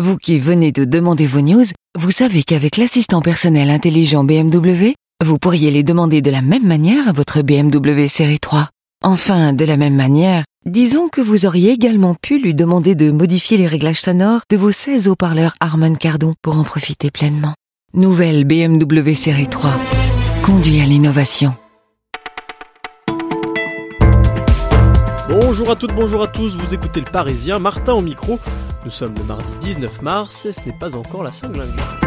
Vous qui venez de demander vos news, vous savez qu'avec l'assistant personnel intelligent BMW, vous pourriez les demander de la même manière à votre BMW série 3. Enfin, de la même manière, disons que vous auriez également pu lui demander de modifier les réglages sonores de vos 16 haut-parleurs Harman Kardon pour en profiter pleinement. Nouvelle BMW série 3. Conduit à l'innovation. Bonjour à toutes, bonjour à tous, vous écoutez le Parisien, Martin au micro. Nous sommes le mardi 19 mars et ce n'est pas encore la Saint-Glingue.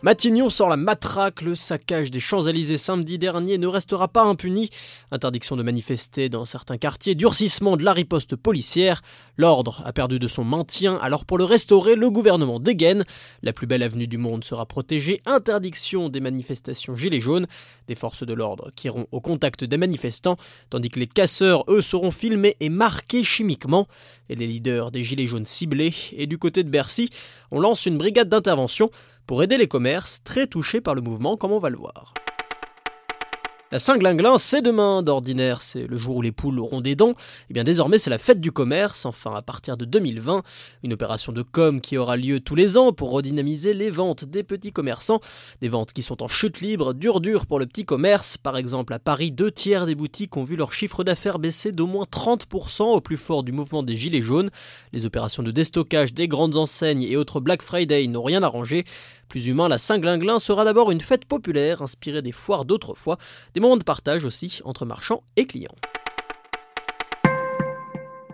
Matignon sort la matraque, le saccage des Champs-Élysées samedi dernier ne restera pas impuni. Interdiction de manifester dans certains quartiers, durcissement de la riposte policière. L'ordre a perdu de son maintien, alors pour le restaurer, le gouvernement dégaine. La plus belle avenue du monde sera protégée. Interdiction des manifestations gilets jaunes. Des forces de l'ordre qui iront au contact des manifestants, tandis que les casseurs, eux, seront filmés et marqués chimiquement. Et les leaders des gilets jaunes ciblés. Et du côté de Bercy, on lance une brigade d'intervention pour aider les commerces très touchés par le mouvement comme on va le voir. La Saint-Glinglin, c'est demain. D'ordinaire, c'est le jour où les poules auront des dents. Et eh bien désormais, c'est la fête du commerce, enfin à partir de 2020. Une opération de com qui aura lieu tous les ans pour redynamiser les ventes des petits commerçants. Des ventes qui sont en chute libre, dur dur pour le petit commerce. Par exemple, à Paris, deux tiers des boutiques ont vu leur chiffre d'affaires baisser d'au moins 30% au plus fort du mouvement des Gilets jaunes. Les opérations de déstockage des grandes enseignes et autres Black Friday n'ont rien arrangé. Plus humain, la Saint-Glinglin sera d'abord une fête populaire inspirée des foires d'autrefois, des moments de partage aussi entre marchands et clients.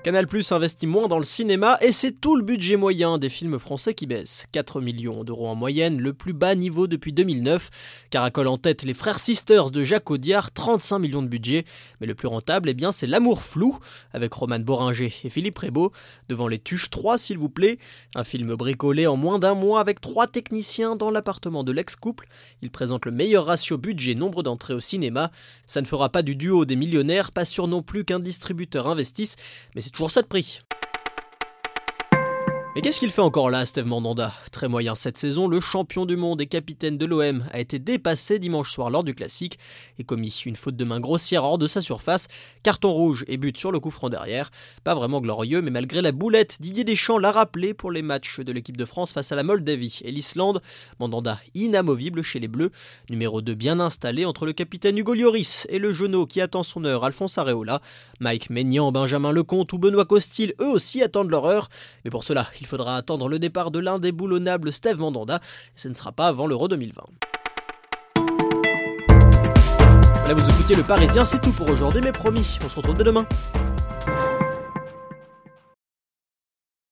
Canal Plus investit moins dans le cinéma et c'est tout le budget moyen des films français qui baisse. 4 millions d'euros en moyenne, le plus bas niveau depuis 2009. Caracol en tête les frères Sisters de Jacques Audiard, 35 millions de budget. Mais le plus rentable, eh bien, c'est L'amour flou, avec Roman Boringer et Philippe Prébeau. Devant les Tuches 3, s'il vous plaît. Un film bricolé en moins d'un mois avec trois techniciens dans l'appartement de l'ex-couple. Il présente le meilleur ratio budget-nombre d'entrées au cinéma. Ça ne fera pas du duo des millionnaires, pas sûr non plus qu'un distributeur investisse, mais c'est toujours ça de prix. Mais qu'est-ce qu'il fait encore là, Steve Mandanda? Très moyen cette saison, le champion du monde et capitaine de l'OM a été dépassé dimanche soir lors du classique et commis une faute de main grossière hors de sa surface, carton rouge et but sur le coup franc derrière. Pas vraiment glorieux, mais malgré la boulette, Didier Deschamps l'a rappelé pour les matchs de l'équipe de France face à la Moldavie et l'Islande. Mandanda inamovible chez les Bleus, numéro 2 bien installé entre le capitaine Hugo Lloris et le genou qui attend son heure Alphonse Areola. Mike Maignan, Benjamin Lecomte ou Benoît Costil, eux aussi attendent leur heure, mais pour cela, il faudra attendre le départ de boulonnables Steve Mandanda, et ce ne sera pas avant l'Euro 2020. Voilà, vous écoutiez le Parisien, c'est tout pour aujourd'hui, mais promis, on se retrouve dès demain.